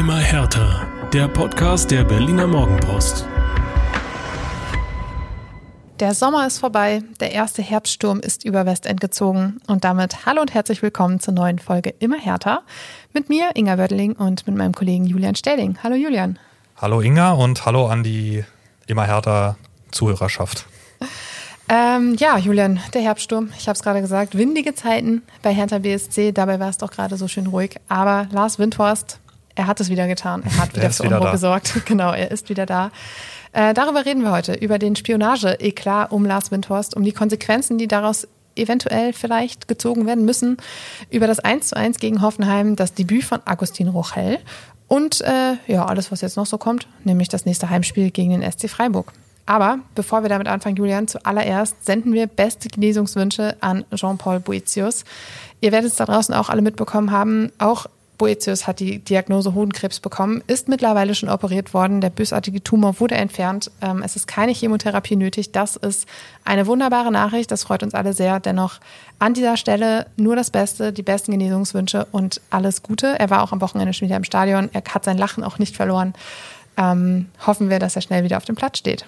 Immer härter. Der Podcast der Berliner Morgenpost. Der Sommer ist vorbei, der erste Herbststurm ist über Westend gezogen und damit hallo und herzlich willkommen zur neuen Folge Immer härter mit mir, Inga Wördeling und mit meinem Kollegen Julian Stelling. Hallo Julian. Hallo Inga und hallo an die Immer härter Zuhörerschaft. Ähm, ja, Julian, der Herbststurm. Ich habe es gerade gesagt, windige Zeiten bei Hertha BSC. Dabei war es doch gerade so schön ruhig. Aber Lars Windhorst, er hat es wieder getan. Er hat wieder für Unruhe gesorgt. genau, er ist wieder da. Äh, darüber reden wir heute, über den Spionage-Eklat um Lars Windhorst, um die Konsequenzen, die daraus eventuell vielleicht gezogen werden müssen, über das 1 zu 1 gegen Hoffenheim, das Debüt von Agustin Rochel und äh, ja, alles, was jetzt noch so kommt, nämlich das nächste Heimspiel gegen den SC Freiburg. Aber bevor wir damit anfangen, Julian, zuallererst senden wir beste Genesungswünsche an Jean-Paul Boetius. Ihr werdet es da draußen auch alle mitbekommen haben. Auch Boetius hat die Diagnose Hodenkrebs bekommen, ist mittlerweile schon operiert worden. Der bösartige Tumor wurde entfernt. Ähm, es ist keine Chemotherapie nötig. Das ist eine wunderbare Nachricht. Das freut uns alle sehr. Dennoch an dieser Stelle nur das Beste, die besten Genesungswünsche und alles Gute. Er war auch am Wochenende schon wieder im Stadion. Er hat sein Lachen auch nicht verloren. Ähm, hoffen wir, dass er schnell wieder auf dem Platz steht.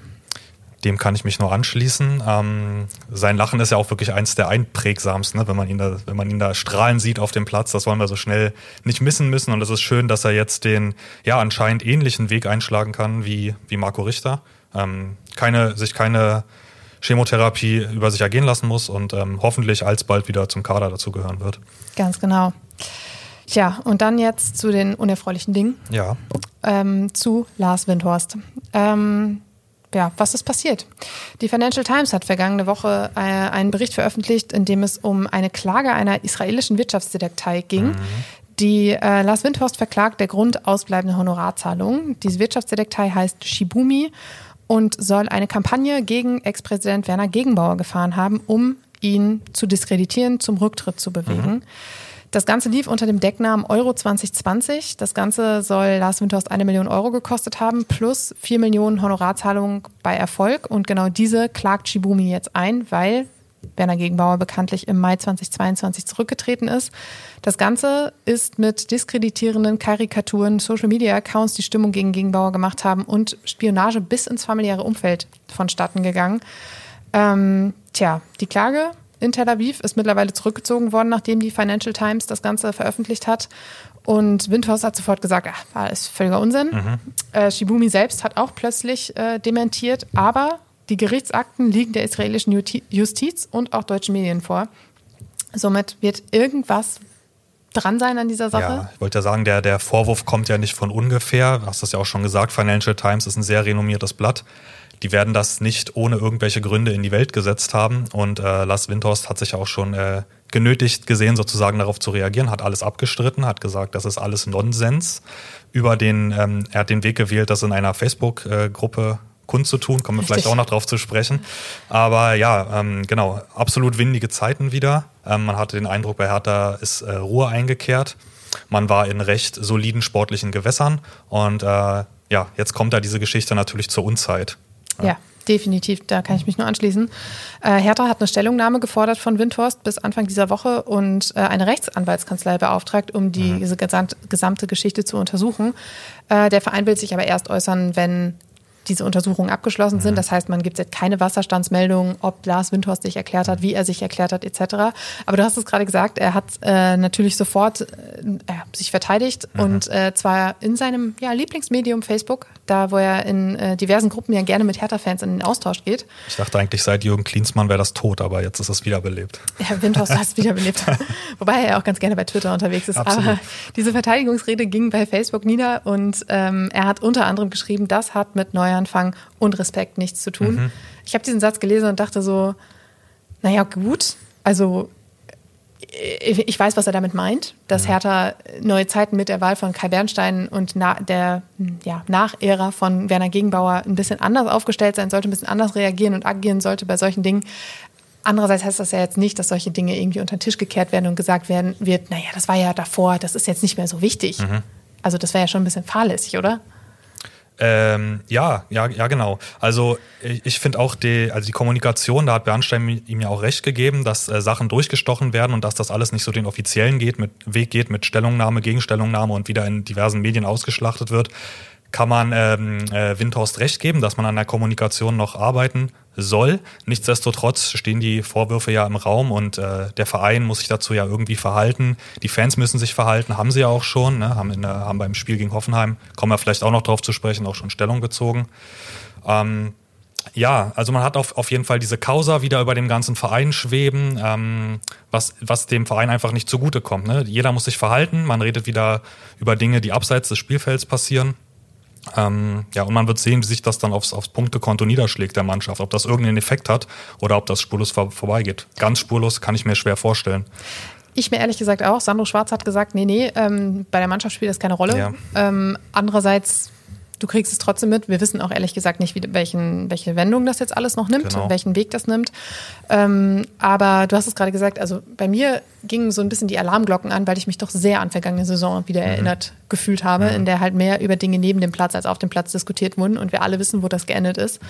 Dem kann ich mich nur anschließen. Ähm, sein Lachen ist ja auch wirklich eins der einprägsamsten, ne? wenn, man ihn da, wenn man ihn da strahlen sieht auf dem Platz. Das wollen wir so schnell nicht missen müssen. Und es ist schön, dass er jetzt den ja anscheinend ähnlichen Weg einschlagen kann wie, wie Marco Richter. Ähm, keine, sich keine Chemotherapie über sich ergehen lassen muss und ähm, hoffentlich alsbald wieder zum Kader dazugehören wird. Ganz genau. Tja, und dann jetzt zu den unerfreulichen Dingen. Ja. Ähm, zu Lars Windhorst. Ähm, ja, was ist passiert? Die Financial Times hat vergangene Woche äh, einen Bericht veröffentlicht, in dem es um eine Klage einer israelischen Wirtschaftsdetektei ging. Mhm. Die äh, Lars Windhorst verklagt der Grund ausbleibende Honorarzahlungen. Diese Wirtschaftsdetektei heißt Shibumi und soll eine Kampagne gegen Ex-Präsident Werner Gegenbauer gefahren haben, um ihn zu diskreditieren, zum Rücktritt zu bewegen. Mhm. Das Ganze lief unter dem Decknamen Euro 2020. Das Ganze soll Lars Windhorst eine Million Euro gekostet haben, plus vier Millionen Honorarzahlungen bei Erfolg. Und genau diese klagt Shibumi jetzt ein, weil Werner Gegenbauer bekanntlich im Mai 2022 zurückgetreten ist. Das Ganze ist mit diskreditierenden Karikaturen, Social-Media-Accounts, die Stimmung gegen Gegenbauer gemacht haben und Spionage bis ins familiäre Umfeld vonstatten gegangen. Ähm, tja, die Klage in Tel Aviv, ist mittlerweile zurückgezogen worden, nachdem die Financial Times das Ganze veröffentlicht hat. Und Windhorst hat sofort gesagt, ach, war alles völliger Unsinn. Mhm. Äh, Shibumi selbst hat auch plötzlich äh, dementiert, aber die Gerichtsakten liegen der israelischen Justiz und auch deutschen Medien vor. Somit wird irgendwas dran sein an dieser Sache? Ja, ich wollte ja sagen, der, der Vorwurf kommt ja nicht von ungefähr. Du hast das ja auch schon gesagt, Financial Times ist ein sehr renommiertes Blatt die werden das nicht ohne irgendwelche Gründe in die Welt gesetzt haben. Und äh, Lars Windhorst hat sich auch schon äh, genötigt gesehen, sozusagen darauf zu reagieren, hat alles abgestritten, hat gesagt, das ist alles Nonsens. Über den, ähm, er hat den Weg gewählt, das in einer Facebook-Gruppe kundzutun, kommen wir vielleicht auch noch drauf zu sprechen. Aber ja, ähm, genau, absolut windige Zeiten wieder. Ähm, man hatte den Eindruck, bei Hertha ist äh, Ruhe eingekehrt. Man war in recht soliden sportlichen Gewässern und äh, ja, jetzt kommt da diese Geschichte natürlich zur Unzeit. Ja. Definitiv, da kann ich mich nur anschließen. Äh, Hertha hat eine Stellungnahme gefordert von Windhorst bis Anfang dieser Woche und äh, eine Rechtsanwaltskanzlei beauftragt, um die, mhm. diese gesamt, gesamte Geschichte zu untersuchen. Äh, der Verein will sich aber erst äußern, wenn diese Untersuchungen abgeschlossen sind. Das heißt, man gibt jetzt keine Wasserstandsmeldung, ob Lars Windhorst sich erklärt hat, wie er sich erklärt hat, etc. Aber du hast es gerade gesagt, er hat äh, natürlich sofort äh, sich verteidigt mhm. und äh, zwar in seinem ja, Lieblingsmedium Facebook, da wo er in äh, diversen Gruppen ja gerne mit Hertha-Fans in den Austausch geht. Ich dachte eigentlich, seit Jürgen Klinsmann wäre das tot, aber jetzt ist es wiederbelebt. Ja, Windhorst hat es wiederbelebt. Wobei er ja auch ganz gerne bei Twitter unterwegs ist. Absolut. Aber diese Verteidigungsrede ging bei Facebook nieder und ähm, er hat unter anderem geschrieben, das hat mit neuer Neuanfang und Respekt nichts zu tun. Mhm. Ich habe diesen Satz gelesen und dachte so, naja, gut, also ich weiß, was er damit meint, dass. Hertha neue Zeiten mit der Wahl von Kai Bernstein und der ja, Nachära von Werner Gegenbauer ein bisschen anders aufgestellt sein sollte, ein bisschen anders reagieren und agieren sollte bei solchen Dingen. Andererseits heißt das ja jetzt nicht, dass solche Dinge irgendwie unter den Tisch gekehrt werden und gesagt werden wird, naja, das war ja davor, das ist jetzt nicht mehr so wichtig. Mhm. Also das wäre ja schon ein bisschen fahrlässig, oder? Ähm, ja, ja, ja, genau. Also ich, finde auch die, also die Kommunikation, da hat Bernstein ihm ja auch recht gegeben, dass äh, Sachen durchgestochen werden und dass das alles nicht so den offiziellen geht, mit, Weg geht mit Stellungnahme, Gegenstellungnahme und wieder in diversen Medien ausgeschlachtet wird kann man ähm, äh, Windhorst recht geben, dass man an der Kommunikation noch arbeiten soll. Nichtsdestotrotz stehen die Vorwürfe ja im Raum und äh, der Verein muss sich dazu ja irgendwie verhalten. Die Fans müssen sich verhalten, haben sie ja auch schon, ne? haben, in der, haben beim Spiel gegen Hoffenheim, kommen wir vielleicht auch noch drauf zu sprechen, auch schon Stellung bezogen. Ähm, ja, also man hat auf, auf jeden Fall diese Causa wieder über dem ganzen Verein schweben, ähm, was, was dem Verein einfach nicht zugutekommt. Ne? Jeder muss sich verhalten, man redet wieder über Dinge, die abseits des Spielfelds passieren. Ähm, ja, und man wird sehen, wie sich das dann aufs, aufs Punktekonto niederschlägt der Mannschaft, ob das irgendeinen Effekt hat oder ob das spurlos vor, vorbeigeht. Ganz spurlos kann ich mir schwer vorstellen. Ich mir ehrlich gesagt auch. Sandro Schwarz hat gesagt, nee, nee, ähm, bei der Mannschaft spielt das keine Rolle. Ja. Ähm, andererseits du kriegst es trotzdem mit. Wir wissen auch ehrlich gesagt nicht, wie, welchen, welche Wendung das jetzt alles noch nimmt, genau. welchen Weg das nimmt. Ähm, aber du hast es gerade gesagt, also bei mir gingen so ein bisschen die Alarmglocken an, weil ich mich doch sehr an vergangene Saison wieder mhm. erinnert gefühlt habe, mhm. in der halt mehr über Dinge neben dem Platz als auf dem Platz diskutiert wurden und wir alle wissen, wo das geendet ist.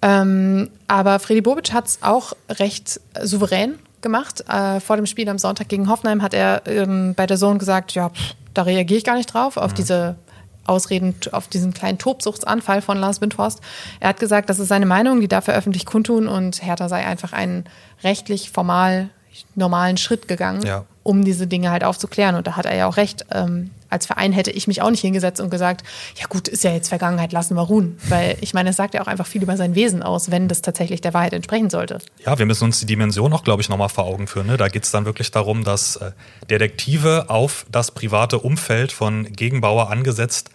Ähm, aber Freddy Bobic hat es auch recht souverän gemacht. Äh, vor dem Spiel am Sonntag gegen Hoffenheim hat er ähm, bei der Sohn gesagt, ja, pff, da reagiere ich gar nicht drauf, auf mhm. diese Ausreden auf diesen kleinen Tobsuchtsanfall von Lars Windhorst. Er hat gesagt, das ist seine Meinung, die darf er öffentlich kundtun und Hertha sei einfach einen rechtlich formal normalen Schritt gegangen, ja. um diese Dinge halt aufzuklären. Und da hat er ja auch recht. Ähm, als Verein hätte ich mich auch nicht hingesetzt und gesagt, ja gut, ist ja jetzt Vergangenheit, lassen wir ruhen. Weil ich meine, es sagt ja auch einfach viel über sein Wesen aus, wenn das tatsächlich der Wahrheit entsprechen sollte. Ja, wir müssen uns die Dimension auch, glaube ich, nochmal vor Augen führen. Ne? Da geht es dann wirklich darum, dass äh, Detektive auf das private Umfeld von Gegenbauer angesetzt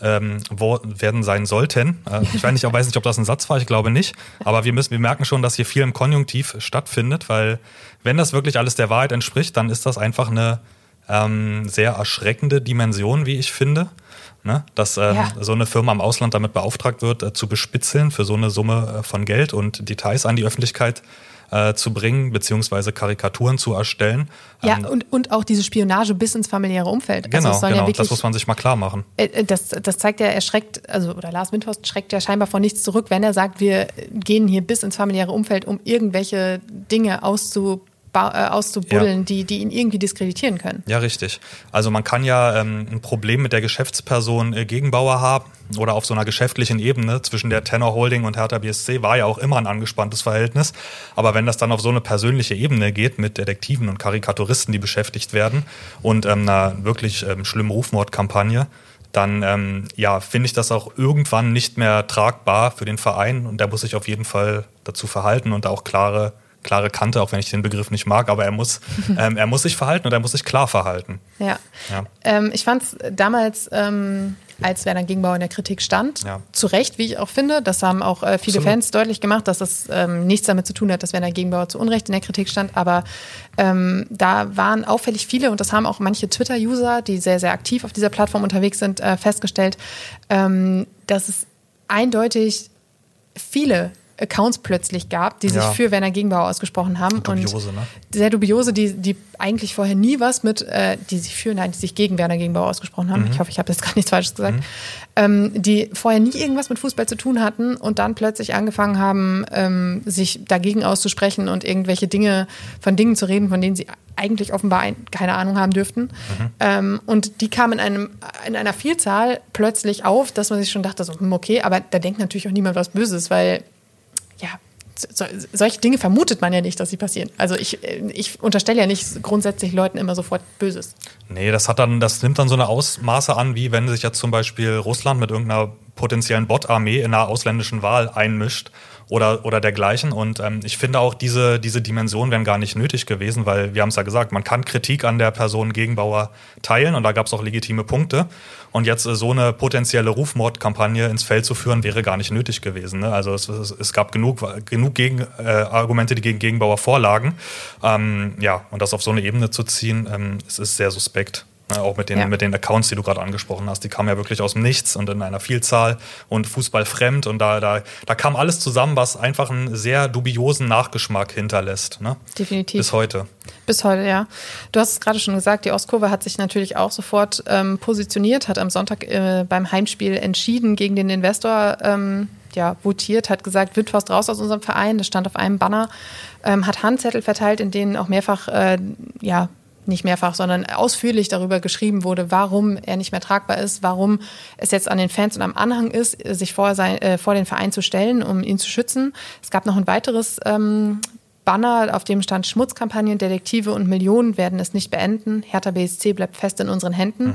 ähm, werden sein sollten. Äh, ich weiß nicht, ich weiß nicht, ob das ein Satz war, ich glaube nicht. Aber wir müssen, wir merken schon, dass hier viel im Konjunktiv stattfindet, weil wenn das wirklich alles der Wahrheit entspricht, dann ist das einfach eine ähm, sehr erschreckende Dimension, wie ich finde. Ne? Dass ähm, ja. so eine Firma im Ausland damit beauftragt wird, äh, zu bespitzeln für so eine Summe äh, von Geld und Details an die Öffentlichkeit äh, zu bringen, beziehungsweise Karikaturen zu erstellen. Ja, ähm, und, und auch diese Spionage bis ins familiäre Umfeld. Genau, also genau ja wirklich, das muss man sich mal klar machen. Äh, äh, das, das zeigt ja, er schreckt, also oder Lars Windhorst schreckt ja scheinbar vor nichts zurück, wenn er sagt, wir gehen hier bis ins familiäre Umfeld, um irgendwelche Dinge auszuprobieren auszubuddeln, ja. die, die ihn irgendwie diskreditieren können. Ja, richtig. Also man kann ja ähm, ein Problem mit der Geschäftsperson äh, Gegenbauer haben oder auf so einer geschäftlichen Ebene zwischen der Tenor Holding und Hertha BSC war ja auch immer ein angespanntes Verhältnis. Aber wenn das dann auf so eine persönliche Ebene geht mit Detektiven und Karikaturisten, die beschäftigt werden und ähm, einer wirklich ähm, schlimmen Rufmordkampagne, dann ähm, ja, finde ich das auch irgendwann nicht mehr tragbar für den Verein und der muss sich auf jeden Fall dazu verhalten und da auch klare klare Kante, auch wenn ich den Begriff nicht mag, aber er muss, ähm, er muss sich verhalten und er muss sich klar verhalten. Ja. ja. Ähm, ich fand es damals, ähm, als Werner Gegenbauer in der Kritik stand, ja. zu Recht, wie ich auch finde, das haben auch äh, viele Absolut. Fans deutlich gemacht, dass das ähm, nichts damit zu tun hat, dass Werner Gegenbauer zu Unrecht in der Kritik stand, aber ähm, da waren auffällig viele und das haben auch manche Twitter-User, die sehr, sehr aktiv auf dieser Plattform unterwegs sind, äh, festgestellt, ähm, dass es eindeutig viele Accounts plötzlich gab, die sich ja. für Werner Gegenbauer ausgesprochen haben. Dubiose, und ne? Sehr dubiose, die, die eigentlich vorher nie was mit, äh, die sich für, nein, die sich gegen Werner Gegenbauer ausgesprochen haben. Mhm. Ich hoffe, ich habe jetzt gar nichts Falsches gesagt. Mhm. Ähm, die vorher nie irgendwas mit Fußball zu tun hatten und dann plötzlich angefangen haben, ähm, sich dagegen auszusprechen und irgendwelche Dinge, von Dingen zu reden, von denen sie eigentlich offenbar ein, keine Ahnung haben dürften. Mhm. Ähm, und die kamen in, einem, in einer Vielzahl plötzlich auf, dass man sich schon dachte, so, hm, okay, aber da denkt natürlich auch niemand was Böses, weil ja, so, solche Dinge vermutet man ja nicht, dass sie passieren. Also ich, ich unterstelle ja nicht grundsätzlich Leuten immer sofort Böses. Nee, das hat dann, das nimmt dann so eine Ausmaße an, wie wenn sich jetzt zum Beispiel Russland mit irgendeiner potenziellen Bot-Armee in einer ausländischen Wahl einmischt oder, oder dergleichen. Und ähm, ich finde auch, diese, diese Dimensionen wären gar nicht nötig gewesen, weil wir haben es ja gesagt, man kann Kritik an der Person Gegenbauer teilen und da gab es auch legitime Punkte. Und jetzt äh, so eine potenzielle Rufmordkampagne ins Feld zu führen, wäre gar nicht nötig gewesen. Ne? Also es, es, es, gab genug, genug gegen, äh, Argumente, die gegen Gegenbauer vorlagen. Ähm, ja, und das auf so eine Ebene zu ziehen, ähm, es ist sehr suspekt. Ne, auch mit den, Ja. mit den Accounts, die du gerade angesprochen hast. Die kamen ja wirklich aus dem Nichts und in einer Vielzahl und Fußball fremd. Und da, da, da kam alles zusammen, was einfach einen sehr dubiosen Nachgeschmack hinterlässt. Ne? Definitiv. Bis heute. Bis heute, ja. Du hast es gerade schon gesagt, die Ostkurve hat sich natürlich auch sofort ähm, positioniert, hat am Sonntag äh, beim Heimspiel entschieden gegen den Investor. Ähm, ja, votiert, hat gesagt, Windhorst raus aus unserem Verein. Das stand auf einem Banner, ähm, hat Handzettel verteilt, in denen auch mehrfach, äh, ja, nicht mehrfach, sondern ausführlich darüber geschrieben wurde, warum er nicht mehr tragbar ist, warum es jetzt an den Fans und am Anhang ist, sich vor, sein, äh, vor den Verein zu stellen, um ihn zu schützen. Es gab noch ein weiteres ähm, Banner, auf dem stand Schmutzkampagnen, Detektive und Millionen werden es nicht beenden. Hertha BSC bleibt fest in unseren Händen.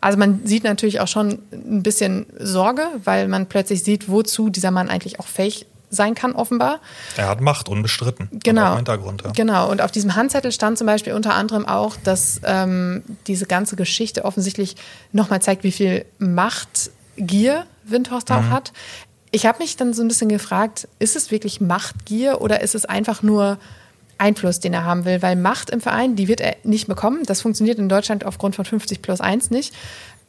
Also man sieht natürlich auch schon ein bisschen Sorge, weil man plötzlich sieht, wozu dieser Mann eigentlich auch fähig sein kann, offenbar. Er hat Macht, unbestritten. Genau. im Hintergrund. Ja. Genau. Und auf diesem Handzettel stand zum Beispiel unter anderem auch, dass ähm, diese ganze Geschichte offensichtlich nochmal zeigt, wie viel Machtgier Windhorst Mhm. auch hat. Ich habe mich dann so ein bisschen gefragt, ist es wirklich Machtgier oder ist es einfach nur Einfluss, den er haben will? Weil Macht im Verein, die wird er nicht bekommen. Das funktioniert in Deutschland aufgrund von 50 plus 1 nicht.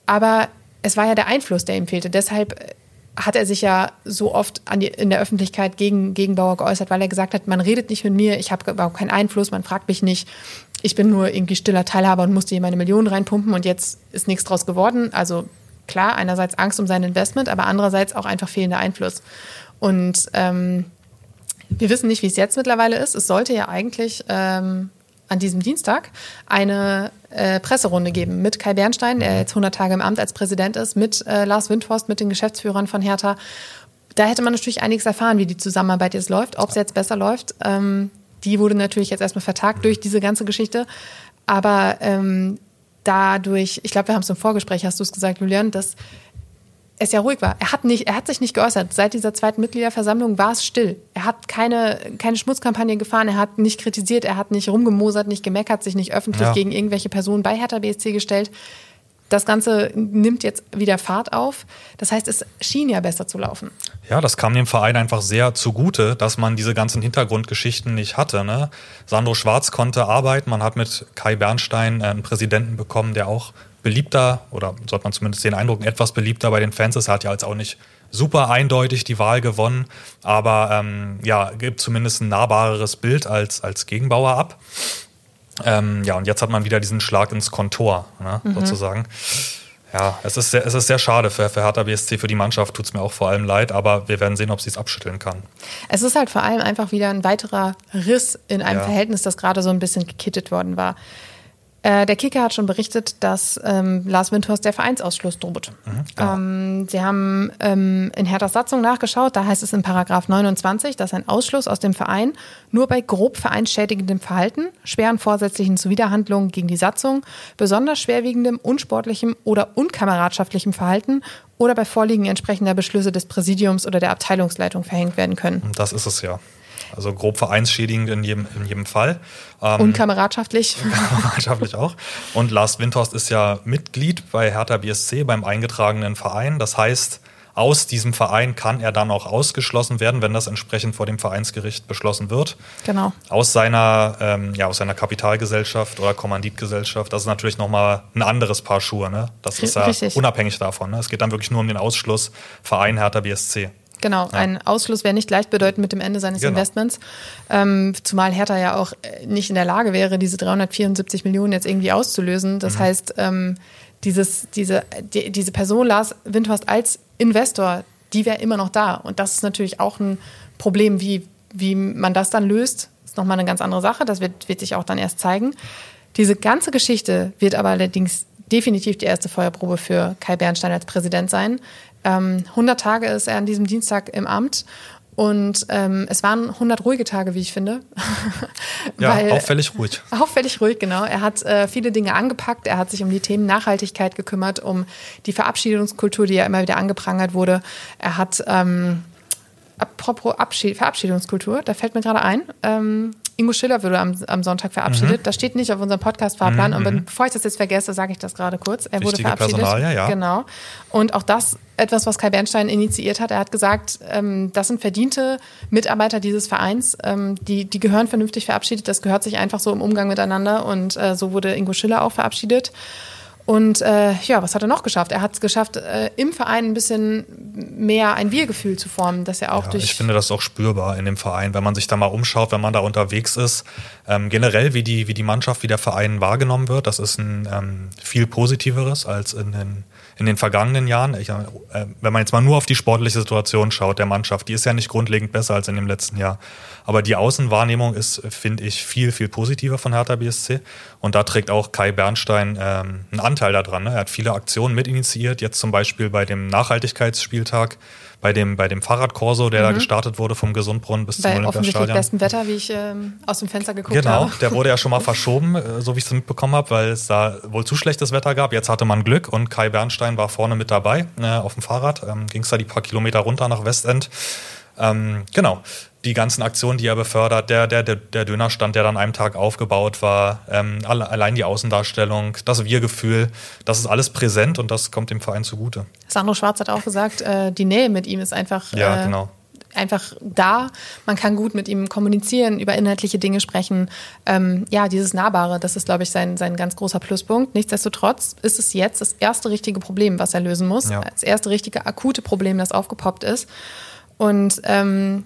Aber es war ja der Einfluss, der ihm fehlte. Deshalb äh, hat er sich ja so oft an die, in der Öffentlichkeit gegen, gegen Bauer geäußert, weil er gesagt hat, man redet nicht mit mir, ich habe überhaupt keinen Einfluss, man fragt mich nicht, ich bin nur irgendwie stiller Teilhaber und musste hier meine Millionen reinpumpen und jetzt ist nichts draus geworden. Also klar, einerseits Angst um sein Investment, aber andererseits auch einfach fehlender Einfluss. Und ähm, wir wissen nicht, wie es jetzt mittlerweile ist. Es sollte ja eigentlich ähm, an diesem Dienstag eine äh, Presserunde geben mit Kai Bernstein, der jetzt 100 Tage im Amt als Präsident ist, mit äh, Lars Windhorst, mit den Geschäftsführern von Hertha. Da hätte man natürlich einiges erfahren, wie die Zusammenarbeit jetzt läuft, ob es jetzt besser läuft. Ähm, die wurde natürlich jetzt erstmal vertagt durch diese ganze Geschichte. Aber ähm, dadurch, ich glaube, wir haben es im Vorgespräch, hast du es gesagt, Julian, dass es ja ruhig war. Er hat, nicht, er hat sich nicht geäußert. Seit dieser zweiten Mitgliederversammlung war es still. Er hat keine, keine Schmutzkampagne gefahren, er hat nicht kritisiert, er hat nicht rumgemosert, nicht gemeckert, sich nicht öffentlich Ja. gegen irgendwelche Personen bei Hertha BSC gestellt. Das Ganze nimmt jetzt wieder Fahrt auf. Das heißt, es schien ja besser zu laufen. Ja, das kam dem Verein einfach sehr zugute, dass man diese ganzen Hintergrundgeschichten nicht hatte. Ne? Sandro Schwarz konnte arbeiten, man hat mit Kai Bernstein äh, einen Präsidenten bekommen, der auch beliebter, oder sollte man zumindest den Eindruck, etwas beliebter bei den Fans ist. Er hat ja jetzt auch nicht super eindeutig die Wahl gewonnen, aber ähm, ja, gibt zumindest ein nahbareres Bild als, als Gegenbauer ab. Ähm, ja, und jetzt hat man wieder diesen Schlag ins Kontor, ne, sozusagen. Ja, es ist sehr, es ist sehr schade für, für Hertha BSC, für die Mannschaft tut es mir auch vor allem leid, aber wir werden sehen, ob sie es abschütteln kann. Es ist halt vor allem einfach wieder ein weiterer Riss in einem Ja. Verhältnis, das gerade so ein bisschen gekittet worden war. Äh, der Kicker hat schon berichtet, dass ähm, Lars Windhorst der Vereinsausschluss droht. ähm, sie haben ähm, in Herthas Satzung nachgeschaut, da heißt es in Paragraph 29, dass ein Ausschluss aus dem Verein nur bei grob vereinsschädigendem Verhalten, schweren vorsätzlichen Zuwiderhandlungen gegen die Satzung, besonders schwerwiegendem, unsportlichem oder unkameradschaftlichem Verhalten oder bei Vorliegen entsprechender Beschlüsse des Präsidiums oder der Abteilungsleitung verhängt werden können. Das ist es ja. Also grob vereinsschädigend in jedem, in jedem Fall. Ähm, Unkameradschaftlich. Mannschaftlich auch. Und Lars Windhorst ist ja Mitglied bei Hertha BSC beim eingetragenen Verein. Das heißt, aus diesem Verein kann er dann auch ausgeschlossen werden, wenn das entsprechend vor dem Vereinsgericht beschlossen wird. Genau. Aus seiner, ähm, ja, aus seiner Kapitalgesellschaft oder Kommanditgesellschaft. Das ist natürlich nochmal ein anderes Paar Schuhe. Ne? Das ist ja Richtig. unabhängig davon. Ne? Es geht dann wirklich nur um den Ausschluss Verein Hertha BSC. Genau, ein Ausschluss wäre nicht gleichbedeutend mit dem Ende seines Genau. Investments. Ähm, zumal Hertha ja auch äh, nicht in der Lage wäre, diese 374 Millionen jetzt irgendwie auszulösen. Das heißt, ähm, dieses, diese, die, diese Person Lars Windhorst als Investor, die wäre immer noch da. Und das ist natürlich auch ein Problem, wie, wie man das dann löst. Ist nochmal eine ganz andere Sache. Das wird, wird sich auch dann erst zeigen. Diese ganze Geschichte wird aber allerdings definitiv die erste Feuerprobe für Kai Bernstein als Präsident sein. Ähm, 100 Tage ist er an diesem Dienstag im Amt und ähm, es waren 100 ruhige Tage, wie ich finde. Ja, Weil- auffällig ruhig. Auffällig ruhig, genau. Er hat äh, viele Dinge angepackt. Er hat sich um die Themen Nachhaltigkeit gekümmert, um die Verabschiedungskultur, die ja immer wieder angeprangert wurde. Er hat, ähm, apropos Abschied, Verabschiedungskultur, da fällt mir gerade ein, ähm, Ingo Schiller wurde am, am Sonntag verabschiedet. Mhm. Das steht nicht auf unserem Podcast-Fahrplan. Aber bevor ich das jetzt vergesse, sage ich das gerade kurz. Er wurde Wichtige verabschiedet. Personalie, ja. Genau. Und auch das etwas, was Kai Bernstein initiiert hat. Er hat gesagt, ähm, das sind verdiente Mitarbeiter dieses Vereins. Ähm, die, die gehören vernünftig verabschiedet. Das gehört sich einfach so im Umgang miteinander. Und äh, so wurde Ingo Schiller auch verabschiedet. Und äh, ja, was hat er noch geschafft? Er hat es geschafft, äh, im Verein ein bisschen mehr ein Wir-Gefühl zu formen, dass er auch Ja, durch. ich finde das auch spürbar in dem Verein, wenn man sich da mal umschaut, wenn man da unterwegs ist. Ähm, generell, wie die, wie die Mannschaft, wie der Verein wahrgenommen wird, das ist ein ähm, viel positiveres als in den, in den vergangenen Jahren. Ich, äh, wenn man jetzt mal nur auf die sportliche Situation schaut der Mannschaft, die ist ja nicht grundlegend besser als in dem letzten Jahr. Aber die Außenwahrnehmung ist, finde ich, viel, viel positiver von Hertha BSC. Und da trägt auch Kai Bernstein ähm, einen Anteil daran. Ne? Er hat viele Aktionen mitinitiiert, jetzt zum Beispiel bei dem Nachhaltigkeitsspieltag, bei dem, bei dem Fahrradkorso, der da gestartet wurde vom Gesundbrunnen bis zum bei offensichtlich Olympiastadion. bestem Wetter, wie ich ähm, aus dem Fenster geguckt Genau, habe. der wurde ja schon mal verschoben, äh, so wie ich es mitbekommen habe, weil es da wohl zu schlechtes Wetter gab. Jetzt hatte man Glück und Kai Bernstein war vorne mit dabei äh, auf dem Fahrrad. Ähm, Ging es da die paar Kilometer runter nach Westend. Ähm, genau, die ganzen Aktionen, die er befördert, der, der, der, Dönerstand, der dann an einem Tag aufgebaut war, ähm, alle, allein die Außendarstellung, das Wir-Gefühl, das ist alles präsent und das kommt dem Verein zugute. Sandro Schwarz hat auch gesagt, äh, die Nähe mit ihm ist einfach, Ja, äh, genau. einfach da. Man kann gut mit ihm kommunizieren, über inhaltliche Dinge sprechen. Ähm, ja, dieses Nahbare, das ist, glaube ich, sein, sein ganz großer Pluspunkt. Nichtsdestotrotz ist es jetzt das erste richtige Problem, was er lösen muss. Ja. Das erste richtige akute Problem, das aufgepoppt ist. Und ähm,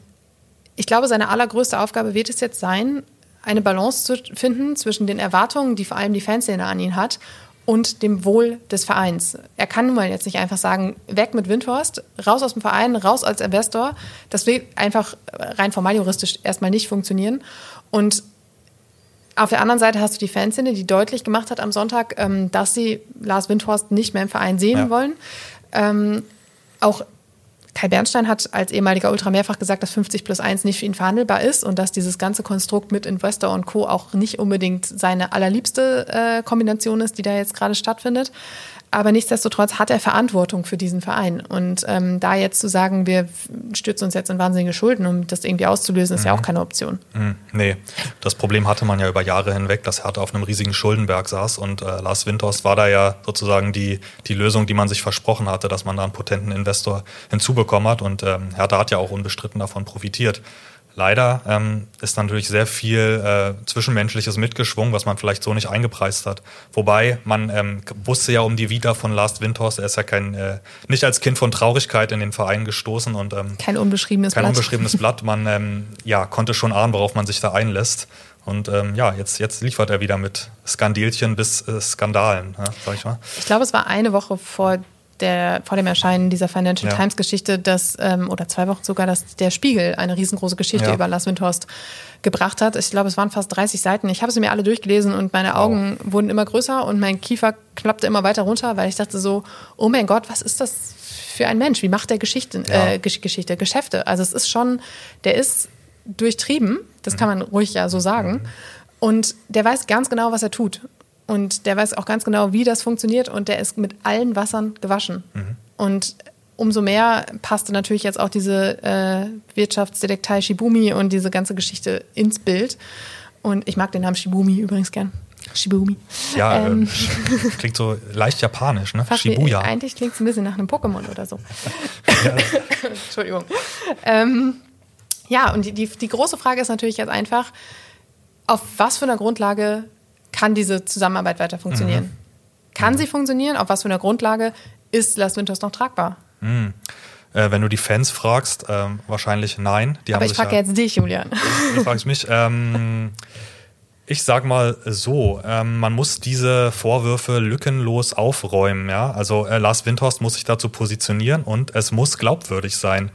ich glaube, seine allergrößte Aufgabe wird es jetzt sein, eine Balance zu finden zwischen den Erwartungen, die vor allem die Fanszene an ihn hat, und dem Wohl des Vereins. Er kann nun mal jetzt nicht einfach sagen, weg mit Windhorst, raus aus dem Verein, raus als Investor. Das wird einfach rein formaljuristisch erstmal nicht funktionieren. Und auf der anderen Seite hast du die Fanszene, die deutlich gemacht hat am Sonntag, ähm, dass sie Lars Windhorst nicht mehr im Verein sehen Ja. wollen. Ähm, auch Kai Bernstein hat als ehemaliger Ultra mehrfach gesagt, dass 50 plus 1 nicht für ihn verhandelbar ist und dass dieses ganze Konstrukt mit Investor und Co. auch nicht unbedingt seine allerliebste äh, Kombination ist, die da jetzt gerade stattfindet. Aber nichtsdestotrotz hat er Verantwortung für diesen Verein. Und ähm, da jetzt zu sagen, wir stürzen uns jetzt in wahnsinnige Schulden, um das irgendwie auszulösen, ist ja auch keine Option. Hm, Nee, das Problem hatte man ja über Jahre hinweg, dass Hertha auf einem riesigen Schuldenberg saß und äh, Lars Windhorst war da ja sozusagen die, die Lösung, die man sich versprochen hatte, dass man da einen potenten Investor hinzubekommen hat und ähm, Hertha hat ja auch unbestritten davon profitiert. Leider ähm, ist natürlich sehr viel äh, Zwischenmenschliches mitgeschwungen, was man vielleicht so nicht eingepreist hat. Wobei man ähm, wusste ja um die Vita von Lars Windhorst, er ist ja kein, äh, nicht als Kind von Traurigkeit in den Verein gestoßen und ähm, Kein unbeschriebenes kein Blatt. unbeschriebenes Blatt. Man ähm, ja, konnte schon ahnen, worauf man sich da einlässt. Und ähm, ja, jetzt, jetzt liefert er wieder mit Skandelchen bis äh, Skandalen, ja, sag ich mal. Ich glaube, es war eine Woche vor, der, vor dem Erscheinen dieser Financial Ja. Times Geschichte, dass, ähm, oder zwei Wochen sogar, dass der Spiegel eine riesengroße Geschichte Ja. über Lars Windhorst gebracht hat. Ich glaube, es waren fast 30 Seiten. Ich habe sie mir alle durchgelesen und meine Augen wurden immer größer und mein Kiefer klappte immer weiter runter, weil ich dachte so, oh mein Gott, was ist das für ein Mensch? Wie macht der Geschichten, Ja. äh, Gesch- Geschichte, Geschäfte? Also es ist schon, der ist durchtrieben, das kann man ruhig ja so sagen. Und der weiß ganz genau, was er tut. Und der weiß auch ganz genau, wie das funktioniert. Und der ist mit allen Wassern gewaschen. Und umso mehr passte natürlich jetzt auch diese äh, Wirtschaftsdetektei Shibumi und diese ganze Geschichte ins Bild. Und ich mag den Namen Shibumi übrigens gern. Shibumi. Ja, Ähm, ähm, klingt so leicht japanisch, ne? Fast wie- Shibuya. Eigentlich klingt es ein bisschen nach einem Pokémon oder so. Entschuldigung. Ähm, ja, und die, die, die große Frage ist natürlich jetzt einfach, auf was für einer Grundlage kann diese Zusammenarbeit weiter funktionieren? Mhm. Kann sie funktionieren? Auf was für einer Grundlage ist Lars Winters noch tragbar? Äh, wenn du die Fans fragst, ähm, wahrscheinlich nein. Die Aber haben ich frage ja, jetzt dich, Julian. Du fragst mich. Ähm, ich sag mal so, ähm, man muss diese Vorwürfe lückenlos aufräumen. Ja? Also äh, Lars Windhorst muss sich dazu positionieren und es muss glaubwürdig sein.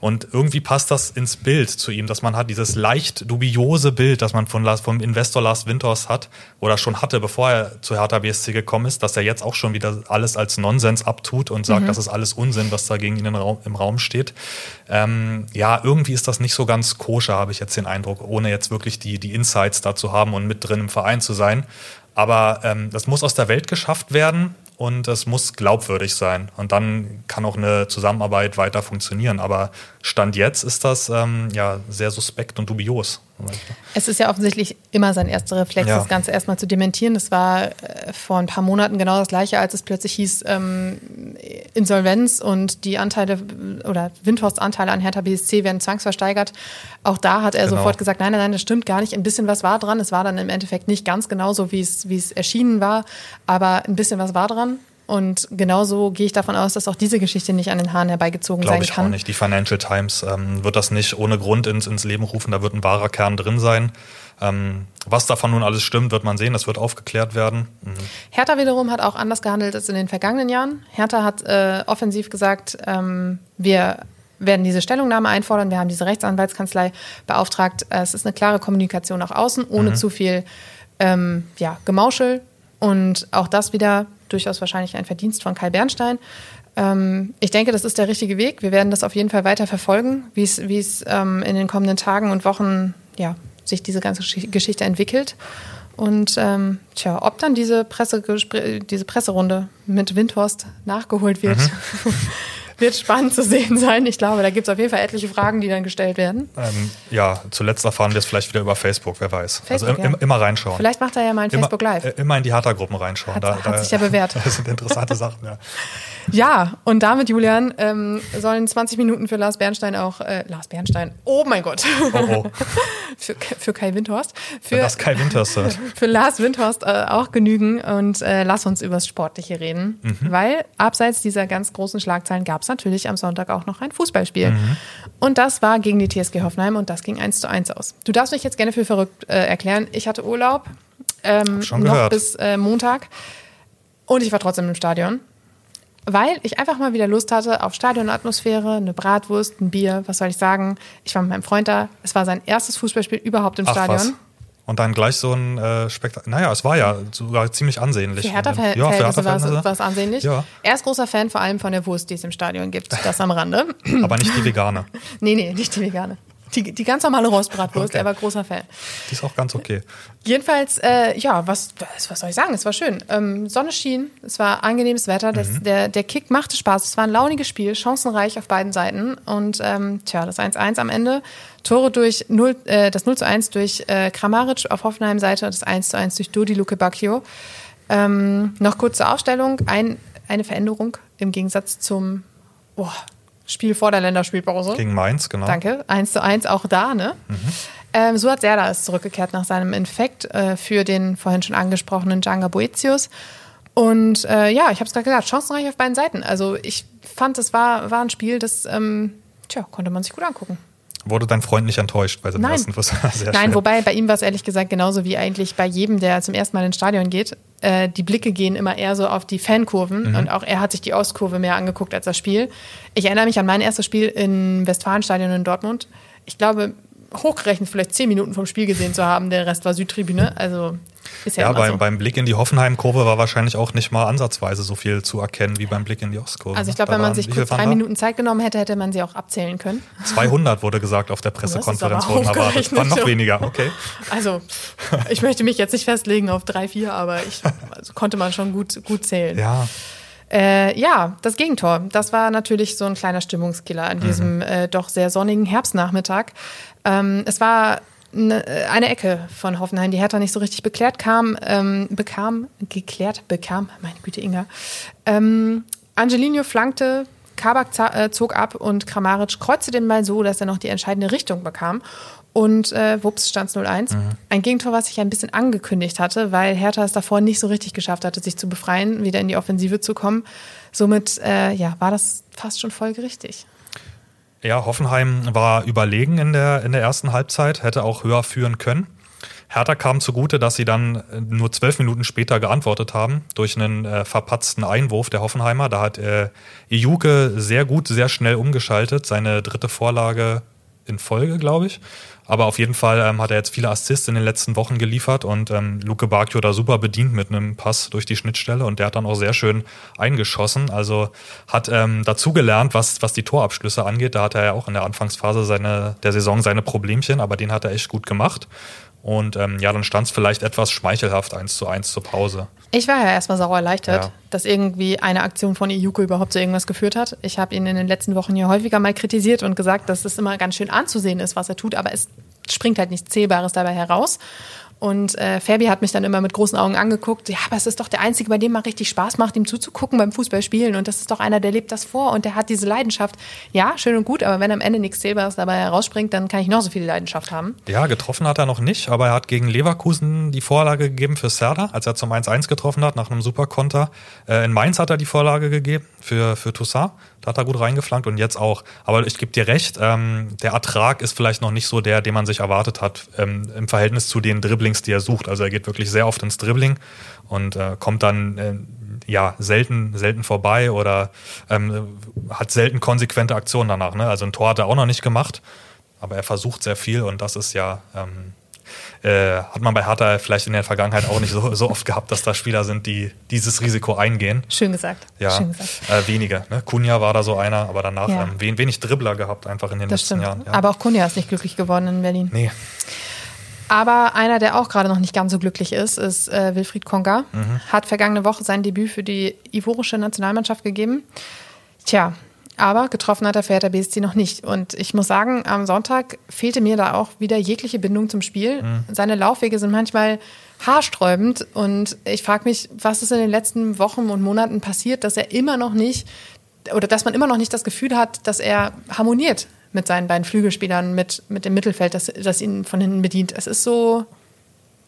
Und irgendwie passt das ins Bild zu ihm, dass man hat dieses leicht dubiose Bild, das man von Lars, vom Investor Lars Windhorst hat oder schon hatte, bevor er zu Hertha BSC gekommen ist, dass er jetzt auch schon wieder alles als Nonsens abtut und sagt, das ist alles Unsinn, was da gegen ihn im Raum, im Raum steht. Ähm, ja, irgendwie ist das nicht so ganz koscher, habe ich jetzt den Eindruck, ohne jetzt wirklich die, die Insights dazu haben und mit drin im Verein zu sein. Aber ähm, das muss aus der Welt geschafft werden und es muss glaubwürdig sein. Und dann kann auch eine Zusammenarbeit weiter funktionieren. Aber Stand jetzt ist das ähm, ja sehr suspekt und dubios. Es ist ja offensichtlich immer sein erster Reflex, Ja. das Ganze erstmal zu dementieren. Das war äh, vor ein paar Monaten genau das Gleiche, als es plötzlich hieß, ähm, Insolvenz und die Anteile oder Windhorst Anteile an Hertha BSC werden zwangsversteigert. Auch da hat er genau. sofort gesagt, nein, nein, nein, das stimmt gar nicht. Ein bisschen was war dran. Es war dann im Endeffekt nicht ganz genauso, wie es, wie es erschienen war, aber ein bisschen was war dran. Und genauso gehe ich davon aus, dass auch diese Geschichte nicht an den Haaren herbeigezogen Glaube sein ich kann. auch nicht. Die Financial Times ähm, wird das nicht ohne Grund ins, ins Leben rufen. Da wird ein wahrer Kern drin sein. Ähm, was davon nun alles stimmt, wird man sehen. Das wird aufgeklärt werden. Mhm. Hertha wiederum hat auch anders gehandelt als in den vergangenen Jahren. Hertha hat äh, offensiv gesagt, ähm, wir werden diese Stellungnahme einfordern. Wir haben diese Rechtsanwaltskanzlei beauftragt. Es ist eine klare Kommunikation nach außen, ohne mhm. zu viel ähm, ja, Gemauschel. Und auch das wieder durchaus wahrscheinlich ein Verdienst von Kai Bernstein. Ähm, ich denke, das ist der richtige Weg. Wir werden das auf jeden Fall weiter verfolgen, wie es ähm, in den kommenden Tagen und Wochen ja, sich diese ganze Geschichte entwickelt. Und ähm, tja, ob dann diese, diese Presserunde mit Windhorst nachgeholt wird, mhm. wird spannend zu sehen sein. Ich glaube, da gibt es auf jeden Fall etliche Fragen, die dann gestellt werden. Ähm, ja, zuletzt erfahren wir es vielleicht wieder über Facebook, wer weiß. Also Facebook, also ja. immer reinschauen. Vielleicht macht er ja mal ein Facebook Live. Äh, immer in die Harter-Gruppen reinschauen. Hat, da, hat da, sich ja bewährt. Das sind interessante Sachen, ja. Ja, und damit, Julian, ähm, sollen 20 Minuten für Lars Bernstein auch, äh, Lars Bernstein, oh mein Gott, oh, oh. für, für Kai Windhorst. Für, das Kai Windhorst Für Lars Windhorst äh, auch genügen und äh, lass uns über das Sportliche reden, mhm. weil abseits dieser ganz großen Schlagzeilen gab es natürlich am Sonntag auch noch ein Fußballspiel. Mhm. Und das war gegen die TSG Hoffenheim und das ging 1 zu 1 aus. Du darfst mich jetzt gerne für verrückt äh, erklären. Ich hatte Urlaub ähm, noch bis äh, Montag und ich war trotzdem im Stadion weil ich einfach mal wieder Lust hatte auf Stadionatmosphäre, eine Bratwurst, ein Bier, was soll ich sagen. Ich war mit meinem Freund da. Es war sein erstes Fußballspiel überhaupt im Ach, Stadion. Was? Und dann gleich so ein äh, Spektakel. Naja, es war ja sogar ziemlich ansehnlich. Für Hertha-Verhältnisse ja, war es ansehnlich. Ja. Er ist großer Fan vor allem von der Wurst, die es im Stadion gibt. Das am Rande. Aber nicht die vegane. nee, nee, nicht die vegane. Die, die ganz normale Rostbratwurst, okay. er war großer Fan. Die ist auch ganz okay. Jedenfalls, äh, ja, was, was soll ich sagen? Es war schön. Ähm, Sonne schien, es war angenehmes Wetter, das, mhm. der, der Kick machte Spaß. Es war ein launiges Spiel, chancenreich auf beiden Seiten. Und ähm, tja, das 1-1 am Ende. Tore durch 0, äh, das 0 1 durch äh, Kramaric auf Hoffenheim-Seite und das 1 1 durch Dodi Luke Bacchio. Ähm, noch kurze Aufstellung. Ein, eine Veränderung im Gegensatz zum oh, Spiel vor der Länderspielpause. Gegen Mainz, genau. Danke. 1 zu 1 auch da, ne? Mhm. Ähm, Suat Serda ist zurückgekehrt nach seinem Infekt äh, für den vorhin schon angesprochenen Djanga Boetius. Und äh, ja, ich habe es gerade gesagt, chancenreich auf beiden Seiten. Also ich fand, es war, war ein Spiel, das ähm, tja, konnte man sich gut angucken. Wurde dein Freund nicht enttäuscht bei seinem Nein. ersten Fuß? Nein, schön. wobei bei ihm war es ehrlich gesagt genauso wie eigentlich bei jedem, der zum ersten Mal ins Stadion geht. Äh, die Blicke gehen immer eher so auf die Fankurven mhm. und auch er hat sich die Ostkurve mehr angeguckt als das Spiel. Ich erinnere mich an mein erstes Spiel im Westfalenstadion in Dortmund. Ich glaube, hochgerechnet vielleicht zehn Minuten vom Spiel gesehen zu haben. Der Rest war Südtribüne. Also ist ja, ja beim, so. beim Blick in die Hoffenheim-Kurve war wahrscheinlich auch nicht mal ansatzweise so viel zu erkennen wie beim Blick in die Ostkurve. Also ich glaube, wenn man sich kurz drei Minuten Zeit genommen hätte, hätte man sie auch abzählen können. 200 wurde gesagt auf der Pressekonferenz, wurden erwartet. Waren noch weniger, okay. Also ich möchte mich jetzt nicht festlegen auf drei, vier, aber ich also konnte man schon gut, gut zählen. Ja. Äh, ja, das Gegentor. Das war natürlich so ein kleiner Stimmungskiller an diesem mhm. äh, doch sehr sonnigen Herbstnachmittag. Ähm, es war eine, eine Ecke von Hoffenheim, die Hertha nicht so richtig beklärt kam, ähm, bekam, geklärt bekam, meine Güte, Inga. Ähm, Angelino flankte, Kabak äh, zog ab und Kramaric kreuzte den Ball so, dass er noch die entscheidende Richtung bekam. Und äh, wups, stand es 0-1. Mhm. Ein Gegentor, was ich ein bisschen angekündigt hatte, weil Hertha es davor nicht so richtig geschafft hatte, sich zu befreien, wieder in die Offensive zu kommen. Somit äh, ja, war das fast schon folgerichtig. Ja, Hoffenheim war überlegen in der, in der ersten Halbzeit, hätte auch höher führen können. Hertha kam zugute, dass sie dann äh, nur zwölf Minuten später geantwortet haben durch einen äh, verpatzten Einwurf der Hoffenheimer. Da hat äh, sehr gut, sehr schnell umgeschaltet, seine dritte Vorlage in Folge, glaube ich. Aber auf jeden Fall ähm, hat er jetzt viele Assists in den letzten Wochen geliefert und ähm, Luke Bacchio da super bedient mit einem Pass durch die Schnittstelle und der hat dann auch sehr schön eingeschossen. Also hat ähm, dazugelernt, was, was die Torabschlüsse angeht. Da hat er ja auch in der Anfangsphase seine, der Saison seine Problemchen, aber den hat er echt gut gemacht. Und ähm, ja, dann stand es vielleicht etwas schmeichelhaft 1 zu 1 zur Pause. Ich war ja erstmal sauer erleichtert, ja. dass irgendwie eine Aktion von Iyuko überhaupt zu irgendwas geführt hat. Ich habe ihn in den letzten Wochen hier häufiger mal kritisiert und gesagt, dass es immer ganz schön anzusehen ist, was er tut, aber es springt halt nichts Zählbares dabei heraus. Und äh, Fabi hat mich dann immer mit großen Augen angeguckt. Ja, aber es ist doch der Einzige, bei dem mal richtig Spaß macht, ihm zuzugucken beim Fußballspielen. Und das ist doch einer, der lebt das vor und der hat diese Leidenschaft. Ja, schön und gut, aber wenn am Ende nichts Zählbares dabei herausspringt, dann kann ich noch so viel Leidenschaft haben. Ja, getroffen hat er noch nicht, aber er hat gegen Leverkusen die Vorlage gegeben für Serda, als er zum 1-1 getroffen hat, nach einem Superkonter. Äh, in Mainz hat er die Vorlage gegeben für, für Toussaint. Da hat er gut reingeflankt und jetzt auch. Aber ich gebe dir recht, ähm, der Ertrag ist vielleicht noch nicht so der, den man sich erwartet hat ähm, im Verhältnis zu den Dribblings, die er sucht. Also er geht wirklich sehr oft ins Dribbling und äh, kommt dann äh, ja selten, selten vorbei oder ähm, hat selten konsequente Aktionen danach. Ne? Also ein Tor hat er auch noch nicht gemacht, aber er versucht sehr viel und das ist ja ähm, äh, hat man bei Hertha vielleicht in der Vergangenheit auch nicht so, so oft gehabt, dass da Spieler sind, die dieses Risiko eingehen. Schön gesagt. Ja, Schön gesagt. Äh, wenige. Ne? Kunja war da so einer, aber danach ja. ähm, wen, wenig Dribbler gehabt einfach in den das letzten stimmt. Jahren. Ja. Aber auch Kunja ist nicht glücklich geworden in Berlin. Nee. Aber einer, der auch gerade noch nicht ganz so glücklich ist, ist äh, Wilfried Konga. Mhm. Hat vergangene Woche sein Debüt für die ivorische Nationalmannschaft gegeben. Tja, aber getroffen hat der Hertha BSC noch nicht. Und ich muss sagen, am Sonntag fehlte mir da auch wieder jegliche Bindung zum Spiel. Mhm. Seine Laufwege sind manchmal haarsträubend. Und ich frage mich, was ist in den letzten Wochen und Monaten passiert, dass er immer noch nicht, oder dass man immer noch nicht das Gefühl hat, dass er harmoniert mit seinen beiden Flügelspielern, mit, mit dem Mittelfeld, das, das ihn von hinten bedient. Es ist so,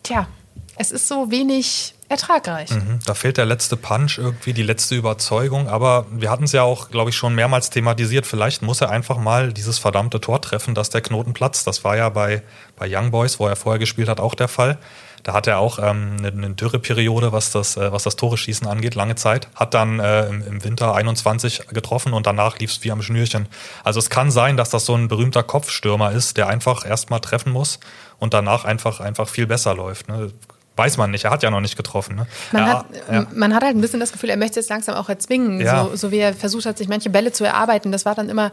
tja, es ist so wenig ertragreich. Mhm, da fehlt der letzte Punch irgendwie, die letzte Überzeugung. Aber wir hatten es ja auch, glaube ich, schon mehrmals thematisiert. Vielleicht muss er einfach mal dieses verdammte Tor treffen, dass der Knoten platzt. Das war ja bei, bei Young Boys, wo er vorher gespielt hat, auch der Fall. Da hat er auch ähm, eine, eine Dürreperiode, was das, äh, was das Tore-Schießen angeht, lange Zeit. Hat dann äh, im, im Winter 21 getroffen und danach lief es wie am Schnürchen. Also es kann sein, dass das so ein berühmter Kopfstürmer ist, der einfach erstmal treffen muss und danach einfach, einfach viel besser läuft. Ne? Weiß man nicht, er hat ja noch nicht getroffen. Ne? Man, ja, hat, ja. man hat halt ein bisschen das Gefühl, er möchte jetzt langsam auch erzwingen, Ja. so, so wie er versucht hat, sich manche Bälle zu erarbeiten. Das war dann immer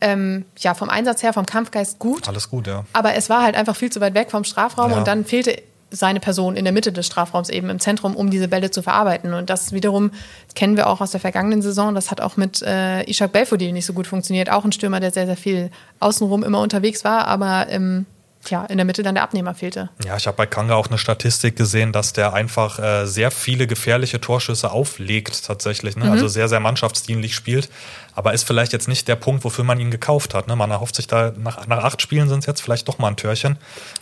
ähm, ja, vom Einsatz her, vom Kampfgeist gut. Alles gut, ja. Aber es war halt einfach viel zu weit weg vom Strafraum und dann fehlte seine Person in der Mitte des Strafraums eben im Zentrum, um diese Bälle zu verarbeiten. Und das wiederum kennen wir auch aus der vergangenen Saison. Das hat auch mit äh, Ishak Belfodil nicht so gut funktioniert. Auch ein Stürmer, der sehr, sehr viel außenrum immer unterwegs war, aber ähm, tja, in der Mitte dann der Abnehmer fehlte. Ja, ich habe bei Kanga auch eine Statistik gesehen, dass der einfach äh, sehr viele gefährliche Torschüsse auflegt tatsächlich. Ne? Also sehr, sehr mannschaftsdienlich spielt. Aber ist vielleicht jetzt nicht der Punkt, wofür man ihn gekauft hat. Ne? Man erhofft sich da, nach, nach acht Spielen sind es jetzt vielleicht doch mal ein Türchen.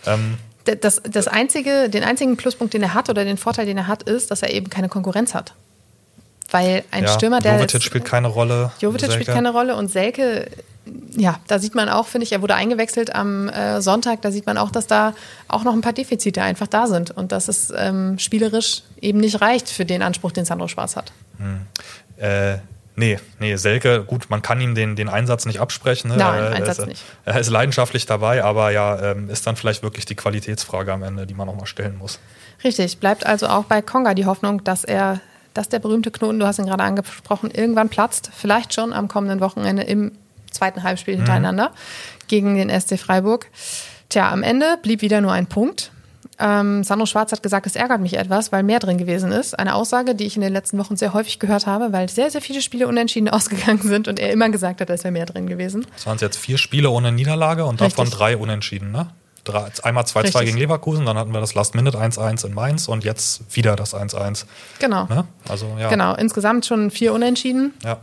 Ähm, Das, das einzige, den einzigen Pluspunkt, den er hat oder den Vorteil, den er hat, ist, dass er eben keine Konkurrenz hat. Weil ein ja, Stürmer, der. Jovetic ist- spielt keine Rolle. Jovetic spielt keine Rolle und Selke, ja, da sieht man auch, finde ich, er wurde eingewechselt am äh, Sonntag, da sieht man auch, dass da auch noch ein paar Defizite einfach da sind und dass es ähm, spielerisch eben nicht reicht für den Anspruch, den Sandro Spaß hat. Äh, nee, nee, Selke, gut, man kann ihm den, den Einsatz nicht absprechen. Ne? Nein, er, Einsatz ist, nicht. Er ist leidenschaftlich dabei, aber ja, ähm, ist dann vielleicht wirklich die Qualitätsfrage am Ende, die man nochmal stellen muss. Richtig, bleibt also auch bei Konga die Hoffnung, dass er, dass der berühmte Knoten, du hast ihn gerade angesprochen, irgendwann platzt. Vielleicht schon am kommenden Wochenende im zweiten Halbspiel hintereinander gegen den SC Freiburg. Tja, am Ende blieb wieder nur ein Punkt. Ähm, Sandro Schwarz hat gesagt, es ärgert mich etwas, weil mehr drin gewesen ist. Eine Aussage, die ich in den letzten Wochen sehr häufig gehört habe, weil sehr, sehr viele Spiele unentschieden ausgegangen sind und er immer gesagt hat, es wäre mehr drin gewesen. Es waren jetzt vier Spiele ohne Niederlage und davon Richtig. drei unentschieden. Ne? Drei, einmal 2-2 Richtig. gegen Leverkusen, dann hatten wir das Last Minute 1-1 in Mainz und jetzt wieder das 1-1. Genau. Ne? Also ja. Genau, insgesamt schon vier Unentschieden. ja.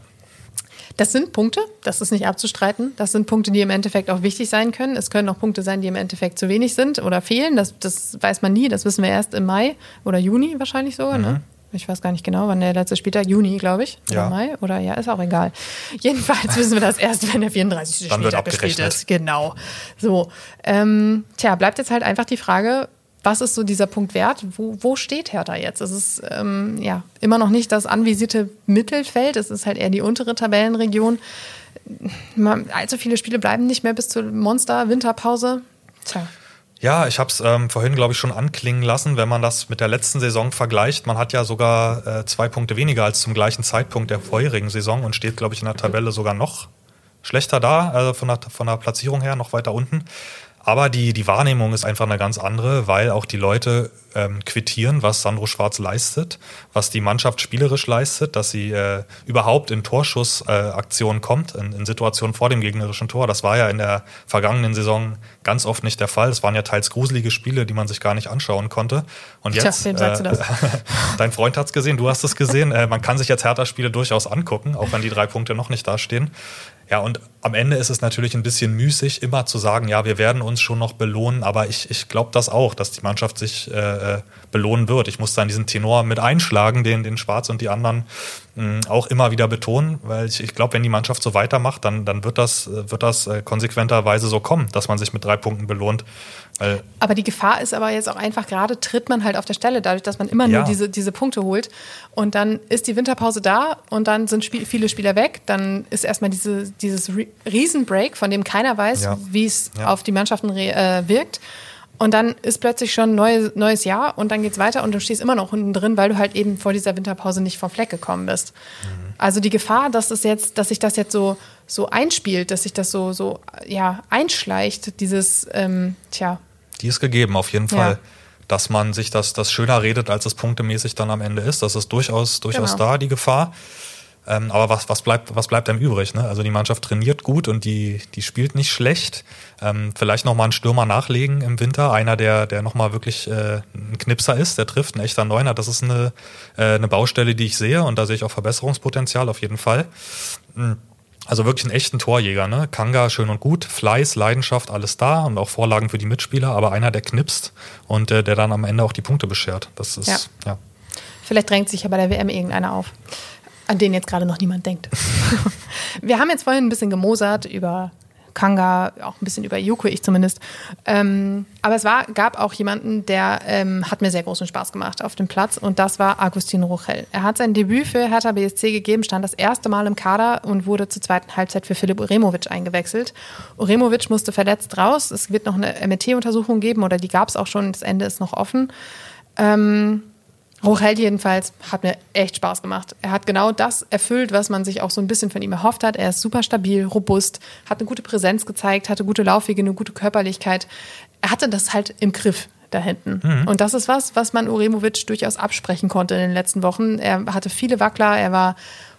Das sind Punkte, das ist nicht abzustreiten. Das sind Punkte, die im Endeffekt auch wichtig sein können. Es können auch Punkte sein, die im Endeffekt zu wenig sind oder fehlen. Das, das weiß man nie. Das wissen wir erst im Mai oder Juni wahrscheinlich sogar. Ne? Ich weiß gar nicht genau, wann der letzte Spieltag, Juni, glaube ich. Oder Ja. Mai. Oder ja, ist auch egal. Jedenfalls wissen wir das erst, wenn der 34. Dann wird Spieltag gespielt ist. Genau. So. Ähm, tja, bleibt jetzt halt einfach die Frage, was ist so dieser Punkt wert? Wo, wo steht Hertha jetzt? Es ist ähm, ja immer noch nicht das anvisierte Mittelfeld. Es ist halt eher die untere Tabellenregion. Man- Allzu viele Spiele bleiben nicht mehr bis zur Monster-Winterpause. Tja. Ja, ich habe es ähm, vorhin, glaube ich, schon anklingen lassen, wenn man das mit der letzten Saison vergleicht. Man hat ja sogar äh, zwei Punkte weniger als zum gleichen Zeitpunkt der vorherigen Saison und steht, glaube ich, in der Tabelle sogar noch schlechter da, also von der, von der Platzierung her noch weiter unten. Aber die, die Wahrnehmung ist einfach eine ganz andere, weil auch die Leute ähm, quittieren, was Sandro Schwarz leistet, was die Mannschaft spielerisch leistet, dass sie äh, überhaupt in Torschussaktionen äh, kommt, in, in Situationen vor dem gegnerischen Tor. Das war ja in der vergangenen Saison ganz oft nicht der Fall. Es waren ja teils gruselige Spiele, die man sich gar nicht anschauen konnte. Und jetzt, Tja? Äh, dein Freund hat's gesehen, du hast es gesehen. äh, man kann sich jetzt Hertha-Spiele durchaus angucken, auch wenn die drei Punkte noch nicht dastehen. Ja, und am Ende ist es natürlich ein bisschen müßig, immer zu sagen, ja, wir werden uns schon noch belohnen, aber ich, ich glaube das auch, dass die Mannschaft sich äh, äh belohnen wird. Ich muss dann diesen Tenor mit einschlagen, den, den Schwarz und die anderen auch immer wieder betonen, weil ich, ich glaube, wenn die Mannschaft so weitermacht, dann, dann wird das, wird das äh, konsequenterweise so kommen, dass man sich mit drei Punkten belohnt. Weil aber die Gefahr ist aber jetzt auch einfach, gerade tritt man halt auf der Stelle, dadurch, dass man immer ja. nur diese, diese Punkte holt. Und dann ist die Winterpause da und dann sind Spiel, viele Spieler weg. Dann ist erstmal diese, dieses Riesenbreak, von dem keiner weiß, ja. wie es ja. auf die Mannschaften äh, wirkt. Und dann ist plötzlich schon ein neues, neues Jahr und dann geht's weiter und du stehst immer noch unten drin, weil du halt eben vor dieser Winterpause nicht vom Fleck gekommen bist. Mhm. Also die Gefahr, dass es jetzt, dass sich das jetzt so, so einspielt, dass sich das so, so ja, einschleicht, dieses, ähm, tja. Die ist gegeben, auf jeden Fall. Ja. Dass man sich das, das schöner redet, als es punktemäßig dann am Ende ist. Das ist durchaus, durchaus genau. da, die Gefahr. Ähm, aber was, was, bleibt, was bleibt einem übrig? Ne? Also die Mannschaft trainiert gut und die, die spielt nicht schlecht. Ähm, vielleicht nochmal einen Stürmer nachlegen im Winter. Einer, der, der nochmal wirklich äh, ein Knipser ist, der trifft, ein echter Neuner. Das ist eine, äh, eine Baustelle, die ich sehe und da sehe ich auch Verbesserungspotenzial auf jeden Fall. Hm. Also wirklich einen echten Torjäger, ne? Kanga schön und gut, Fleiß, Leidenschaft, alles da und auch Vorlagen für die Mitspieler, aber einer, der knipst und äh, der dann am Ende auch die Punkte beschert. Das ist, ja. ja. Vielleicht drängt sich ja bei der WM irgendeiner auf an den jetzt gerade noch niemand denkt. Wir haben jetzt vorhin ein bisschen gemosert über Kanga, auch ein bisschen über Yuko, ich zumindest. Ähm, aber es war, gab auch jemanden, der ähm, hat mir sehr großen Spaß gemacht auf dem Platz und das war Agustin Rochel. Er hat sein Debüt für Hertha BSC gegeben, stand das erste Mal im Kader und wurde zur zweiten Halbzeit für Philipp Uremovic eingewechselt. Uremovic musste verletzt raus. Es wird noch eine MRT-Untersuchung geben oder die gab es auch schon. Das Ende ist noch offen. Ähm, Rochel jedenfalls hat mir echt Spaß gemacht. Er hat genau das erfüllt, was man sich auch so ein bisschen von ihm erhofft hat. Er ist super stabil, robust, hat eine gute Präsenz gezeigt, hatte gute Laufwege, eine gute Körperlichkeit. Er hatte das halt im Griff da hinten. Mhm. Und das ist was, was man Uremovic durchaus absprechen konnte in den letzten Wochen. Er hatte viele Wackler, er war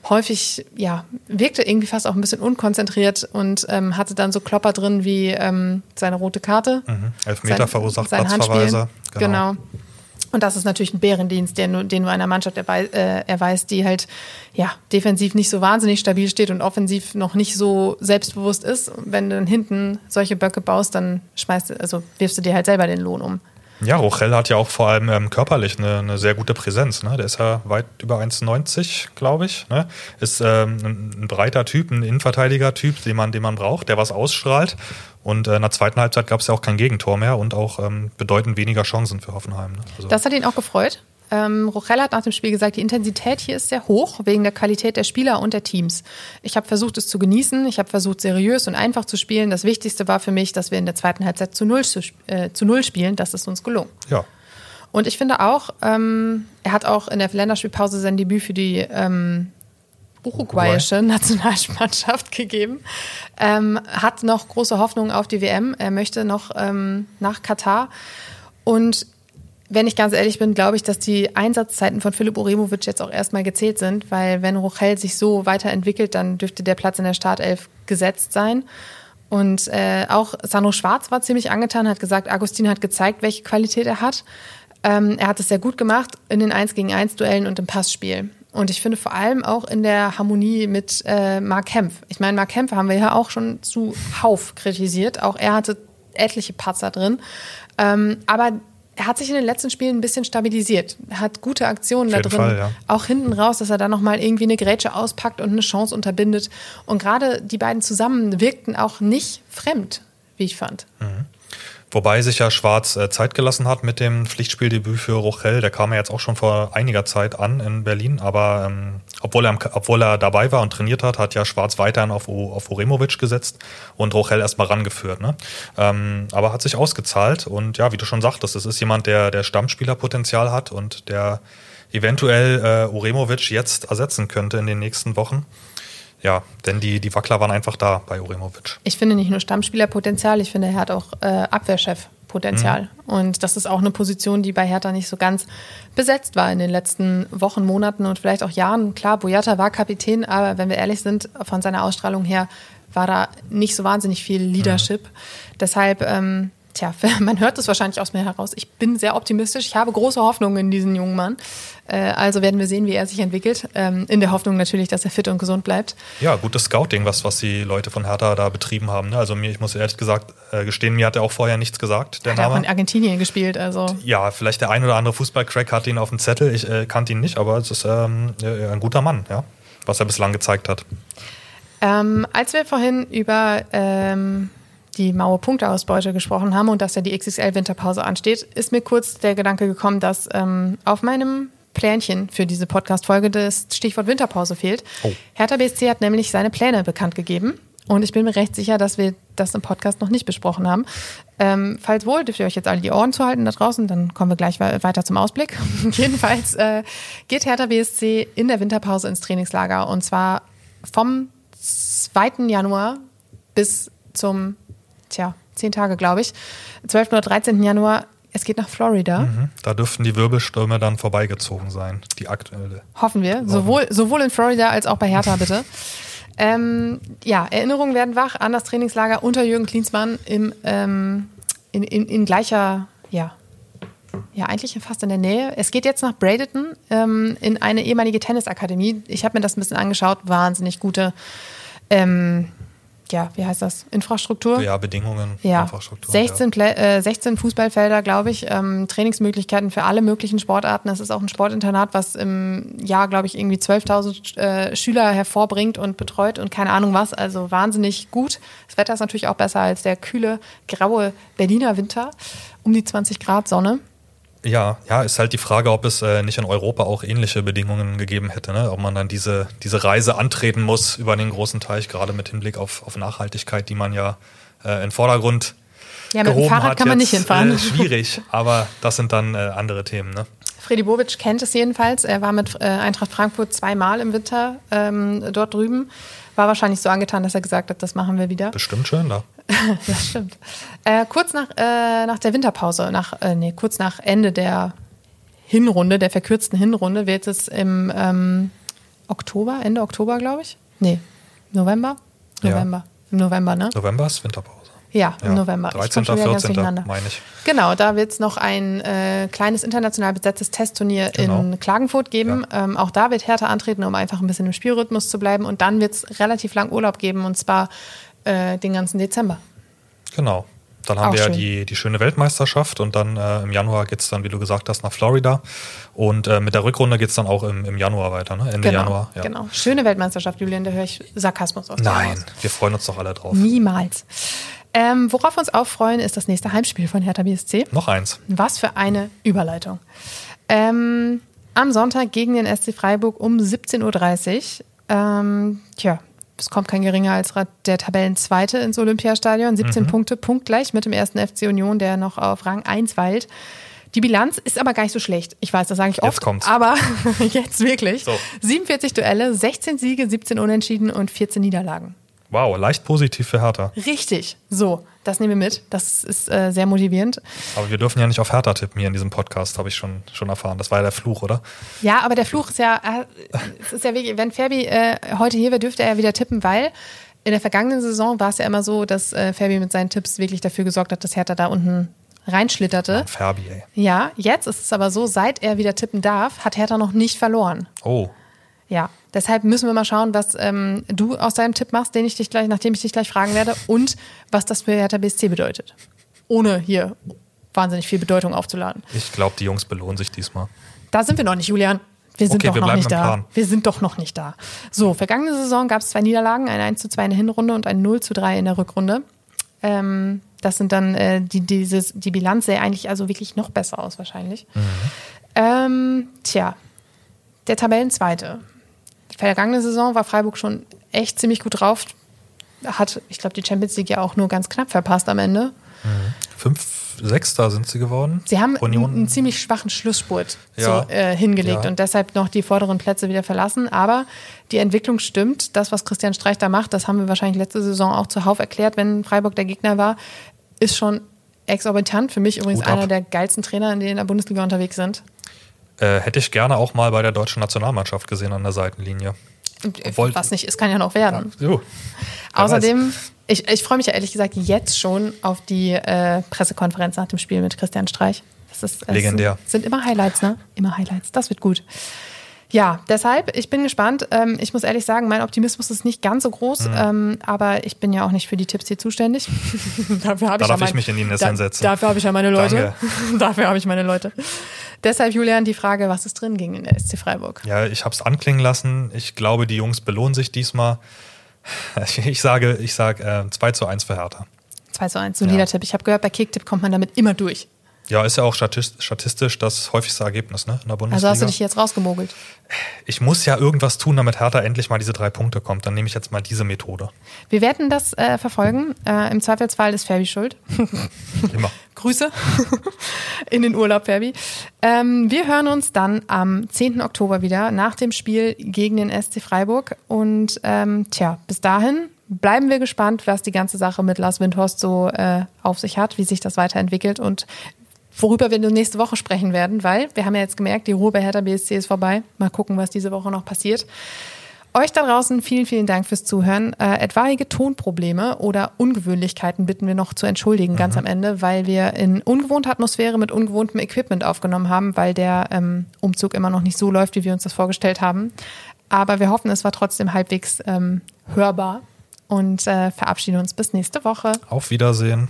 häufig, ja, wirkte irgendwie fast auch ein bisschen unkonzentriert und ähm, hatte dann so Klopper drin wie ähm, seine rote Karte. Mhm. Elfmeter verursacht, Platzverweiser. Genau. genau. Und das ist natürlich ein Bärendienst, den, den du einer Mannschaft erweist, äh, erweist, die halt ja, defensiv nicht so wahnsinnig stabil steht und offensiv noch nicht so selbstbewusst ist. Wenn du dann hinten solche Böcke baust, dann schmeißt also wirfst du dir halt selber den Lohn um. Ja, Rochel hat ja auch vor allem ähm, körperlich eine, eine, sehr gute Präsenz. Ne? Der ist ja weit über 1,90, glaube ich. Ne? Ist ähm, ein, ein, breiter Typ, ein Innenverteidiger-Typ, den man, den man braucht, der was ausstrahlt. Und äh, in der zweiten Halbzeit gab es ja auch kein Gegentor mehr und auch ähm, bedeutend weniger Chancen für Hoffenheim. Ne? Also das hat ihn auch gefreut. Ähm, Rochelle hat nach dem Spiel gesagt, die Intensität hier ist sehr hoch wegen der Qualität der Spieler und der Teams. Ich habe versucht, es zu genießen. Ich habe versucht, seriös und einfach zu spielen. Das Wichtigste war für mich, dass wir in der zweiten Halbzeit zu null, zu, äh, zu null spielen. Das ist uns gelungen. Ja. Und ich finde auch, ähm, er hat auch in der Länderspielpause sein Debüt für die ähm, uruguayische Nationalmannschaft gegeben. Ähm, hat noch große Hoffnung auf die WM. Er möchte noch ähm, nach Katar. Und wenn ich ganz ehrlich bin, glaube ich, dass die Einsatzzeiten von Philipp Uremovic jetzt auch erstmal gezählt sind, weil wenn Rochel sich so weiterentwickelt, dann dürfte der Platz in der Startelf gesetzt sein. Und äh, auch Sandro Schwarz war ziemlich angetan, hat gesagt, Agustin hat gezeigt, welche Qualität er hat. Ähm, er hat es sehr gut gemacht in den 1 gegen 1 Duellen und im Passspiel. Und ich finde vor allem auch in der Harmonie mit äh, Mark Kempf. Ich meine, Mark Kempf haben wir ja auch schon zu Hauf kritisiert. Auch er hatte etliche Patzer drin. Ähm, aber er hat sich in den letzten Spielen ein bisschen stabilisiert. Er hat gute Aktionen da drin. Fall, ja. Auch hinten raus, dass er da nochmal irgendwie eine Grätsche auspackt und eine Chance unterbindet. Und gerade die beiden zusammen wirkten auch nicht fremd, wie ich fand. Mhm. Wobei sich ja Schwarz äh, Zeit gelassen hat mit dem Pflichtspieldebüt für Rochel. Der kam ja jetzt auch schon vor einiger Zeit an in Berlin. Aber ähm, obwohl, er, obwohl er dabei war und trainiert hat, hat ja Schwarz weiterhin auf, auf Uremovic gesetzt und Rochel erstmal rangeführt. Ne? Ähm, aber hat sich ausgezahlt. Und ja, wie du schon sagtest, es ist jemand, der, der Stammspielerpotenzial hat und der eventuell äh, Uremovic jetzt ersetzen könnte in den nächsten Wochen. Ja, denn die, die Wackler waren einfach da bei Uremovic. Ich finde nicht nur Stammspielerpotenzial, ich finde, er hat auch äh, Abwehrchefpotenzial. Mhm. Und das ist auch eine Position, die bei Hertha nicht so ganz besetzt war in den letzten Wochen, Monaten und vielleicht auch Jahren. Klar, Boyata war Kapitän, aber wenn wir ehrlich sind, von seiner Ausstrahlung her war da nicht so wahnsinnig viel Leadership. Mhm. Deshalb ähm, Tja, man hört es wahrscheinlich aus mir heraus. Ich bin sehr optimistisch. Ich habe große Hoffnungen in diesen jungen Mann. Äh, also werden wir sehen, wie er sich entwickelt. Ähm, in der Hoffnung natürlich, dass er fit und gesund bleibt. Ja, gutes Scouting, was, was die Leute von Hertha da betrieben haben. Ne? Also mir, ich muss ehrlich gesagt äh, gestehen, mir hat er auch vorher nichts gesagt. Der hat auch in Argentinien gespielt. Also. Ja, vielleicht der ein oder andere Fußballcrack hat ihn auf dem Zettel. Ich äh, kannte ihn nicht, aber es ist ähm, ein guter Mann, ja, was er bislang gezeigt hat. Ähm, als wir vorhin über ähm, die Mauer-Punkteausbeute gesprochen haben und dass ja die XXL-Winterpause ansteht, ist mir kurz der Gedanke gekommen, dass ähm, auf meinem Plänchen für diese Podcast-Folge das Stichwort Winterpause fehlt. Oh. Hertha BSC hat nämlich seine Pläne bekannt gegeben. Und ich bin mir recht sicher, dass wir das im Podcast noch nicht besprochen haben. Ähm, falls wohl, dürft ihr euch jetzt alle die Ohren zuhalten da draußen, dann kommen wir gleich weiter zum Ausblick. Jedenfalls äh, geht Hertha BSC in der Winterpause ins Trainingslager und zwar vom 2. Januar bis zum tja, zehn Tage, glaube ich, 12. oder 13. Januar. Es geht nach Florida. Mhm. Da dürften die Wirbelstürme dann vorbeigezogen sein, die aktuelle. Hoffen wir. Sowohl, sowohl in Florida als auch bei Hertha, bitte. ähm, ja, Erinnerungen werden wach an das Trainingslager unter Jürgen Klinsmann im, ähm, in, in, in gleicher, ja, ja, eigentlich fast in der Nähe. Es geht jetzt nach Bradenton ähm, in eine ehemalige Tennisakademie. Ich habe mir das ein bisschen angeschaut. Wahnsinnig gute ähm, ja, wie heißt das? Infrastruktur? Ja, Bedingungen, ja. Infrastruktur. 16, ja. Äh, 16 Fußballfelder, glaube ich, ähm, Trainingsmöglichkeiten für alle möglichen Sportarten. Es ist auch ein Sportinternat, was im Jahr, glaube ich, irgendwie 12.000 äh, Schüler hervorbringt und betreut und keine Ahnung was. Also wahnsinnig gut. Das Wetter ist natürlich auch besser als der kühle, graue Berliner Winter. Um die 20 Grad Sonne. Ja, ja, ist halt die Frage, ob es äh, nicht in Europa auch ähnliche Bedingungen gegeben hätte, ne? ob man dann diese, diese Reise antreten muss über den großen Teich, gerade mit Hinblick auf, auf Nachhaltigkeit, die man ja äh, in Vordergrund ja, mit dem Fahrrad hat kann man nicht hinfahren. Äh, schwierig, aber das sind dann äh, andere Themen. Ne? Freddy Bobic kennt es jedenfalls. Er war mit äh, Eintracht Frankfurt zweimal im Winter ähm, dort drüben. War wahrscheinlich so angetan, dass er gesagt hat, das machen wir wieder. Bestimmt schön da. das stimmt. Äh, kurz nach, äh, nach der Winterpause, nach, äh, nee, kurz nach Ende der Hinrunde, der verkürzten Hinrunde, wird es im ähm, Oktober, Ende Oktober, glaube ich. Nee, November? November. Ja. Im November, ne? November ist Winterpause. Ja, im ja, November. 13. 14. meine ich. Genau, da wird es noch ein äh, kleines international besetztes Testturnier genau. in Klagenfurt geben. Ja. Ähm, auch da wird Hertha antreten, um einfach ein bisschen im Spielrhythmus zu bleiben. Und dann wird es relativ lang Urlaub geben, und zwar äh, den ganzen Dezember. Genau. Dann haben Auch wir ja die, die schöne Weltmeisterschaft und dann äh, im Januar geht es dann, wie du gesagt hast, nach Florida. Und äh, mit der Rückrunde geht es dann auch im, im Januar weiter, ne? Ende genau, Januar. Ja. Genau. Schöne Weltmeisterschaft, Julian, da höre ich Sarkasmus aus. Nein, wir freuen uns doch alle drauf. Niemals. Ähm, worauf wir uns auch freuen, ist das nächste Heimspiel von Hertha BSC. Noch eins. Was für eine Überleitung. Ähm, am Sonntag gegen den SC Freiburg um 17.30 Uhr. Ähm, tja, es kommt kein geringer als der Tabellenzweite ins Olympiastadion. 17 mhm. Punkte, punktgleich mit dem ersten FC Union, der noch auf Rang 1 weilt. Die Bilanz ist aber gar nicht so schlecht. Ich weiß, das sage ich oft. Jetzt kommt's. Aber jetzt wirklich. So. 47 Duelle, 16 Siege, 17 Unentschieden und 14 Niederlagen. Wow, leicht positiv für Hertha. Richtig. So, das nehmen wir mit. Das ist äh, sehr motivierend. Aber wir dürfen ja nicht auf Hertha tippen hier in diesem Podcast, habe ich schon, schon erfahren. Das war ja der Fluch, oder? Ja, aber der Fluch ist ja, äh, es ist ja wirklich, wenn Ferbi äh, heute hier wäre, dürfte er ja wieder tippen, weil in der vergangenen Saison war es ja immer so, dass äh, Ferbi mit seinen Tipps wirklich dafür gesorgt hat, dass Hertha da unten reinschlitterte. Mann, Ferbi, ey. Ja, jetzt ist es aber so, seit er wieder tippen darf, hat Hertha noch nicht verloren. Oh. Ja, deshalb müssen wir mal schauen, was ähm, du aus deinem Tipp machst, den ich dich gleich, nachdem ich dich gleich fragen werde, und was das für Hertha BSC bedeutet. Ohne hier wahnsinnig viel Bedeutung aufzuladen. Ich glaube, die Jungs belohnen sich diesmal. Da sind wir noch nicht, Julian. Wir sind okay, doch wir noch nicht da. Plan. Wir sind doch noch nicht da. So, vergangene Saison gab es zwei Niederlagen, ein 1 zu 2 in der Hinrunde und ein 0 zu 3 in der Rückrunde. Ähm, das sind dann, äh, die, dieses, die Bilanz sähe eigentlich also wirklich noch besser aus, wahrscheinlich. Mhm. Ähm, tja, der Tabellenzweite vergangene Saison war Freiburg schon echt ziemlich gut drauf. Hat, ich glaube, die Champions League ja auch nur ganz knapp verpasst am Ende. Mhm. fünf, Sechster sind sie geworden. Sie haben Union. einen ziemlich schwachen Schlussspurt Ja. so, äh, hingelegt Ja. und deshalb noch die vorderen Plätze wieder verlassen. Aber die Entwicklung stimmt. Das, was Christian Streich da macht, das haben wir wahrscheinlich letzte Saison auch zuhauf erklärt, wenn Freiburg der Gegner war, ist schon exorbitant. Für mich übrigens einer der geilsten Trainer, die in der Bundesliga unterwegs sind. Äh, hätte ich gerne auch mal bei der deutschen Nationalmannschaft gesehen an der Seitenlinie. Äh, Obwohl- was nicht ist, kann ja noch werden. So. Wer Außerdem, ich, ich freue mich ja ehrlich gesagt jetzt schon auf die äh, Pressekonferenz nach dem Spiel mit Christian Streich. Das ist Legendär. Sind, sind immer Highlights, ne? Immer Highlights. Das wird gut. Ja, deshalb, ich bin gespannt. Ähm, ich muss ehrlich sagen, mein Optimismus ist nicht ganz so groß, Mhm. ähm, aber ich bin ja auch nicht für die Tipps hier zuständig. dafür habe Da ich, ja ich mich in die Nissan setzen. Dafür habe ich ja meine Leute. dafür habe ich meine Leute. Deshalb, Julian, die Frage, was ist drin gegen den SC Freiburg? Ja, ich habe es anklingen lassen. Ich glaube, die Jungs belohnen sich diesmal. Ich sage, ich sage äh, 2 zu 1 für Hertha. 2 zu 1, solider Ja. Tipp. Ich habe gehört, bei Kicktipp kommt man damit immer durch. Ja, ist ja auch statist- statistisch das häufigste Ergebnis ne, in der Also Bundesliga. hast du dich jetzt rausgemogelt. ich muss ja irgendwas tun, damit Hertha endlich mal diese drei Punkte kommt. Dann nehme ich jetzt mal diese Methode. Wir werden das äh, verfolgen. Äh, Im Zweifelsfall ist Ferbi schuld. Immer. Grüße in den Urlaub, Ferbi. Ähm, wir hören uns dann am 10. Oktober wieder nach dem Spiel gegen den SC Freiburg. Und ähm, tja, bis dahin bleiben wir gespannt, was die ganze Sache mit Lars Windhorst so äh, auf sich hat, wie sich das weiterentwickelt und worüber wir nächste Woche sprechen werden, weil wir haben ja jetzt gemerkt, die Ruhe bei Hertha BSC ist vorbei. Mal gucken, was diese Woche noch passiert. Euch da draußen vielen, vielen Dank fürs Zuhören. Äh, etwaige Tonprobleme oder Ungewöhnlichkeiten bitten wir noch zu entschuldigen ganz am Ende, weil wir in ungewohnter Atmosphäre mit ungewohntem Equipment aufgenommen haben, weil der ähm, Umzug immer noch nicht so läuft, wie wir uns das vorgestellt haben. Aber wir hoffen, es war trotzdem halbwegs ähm, hörbar und äh, verabschieden uns bis nächste Woche. Auf Wiedersehen.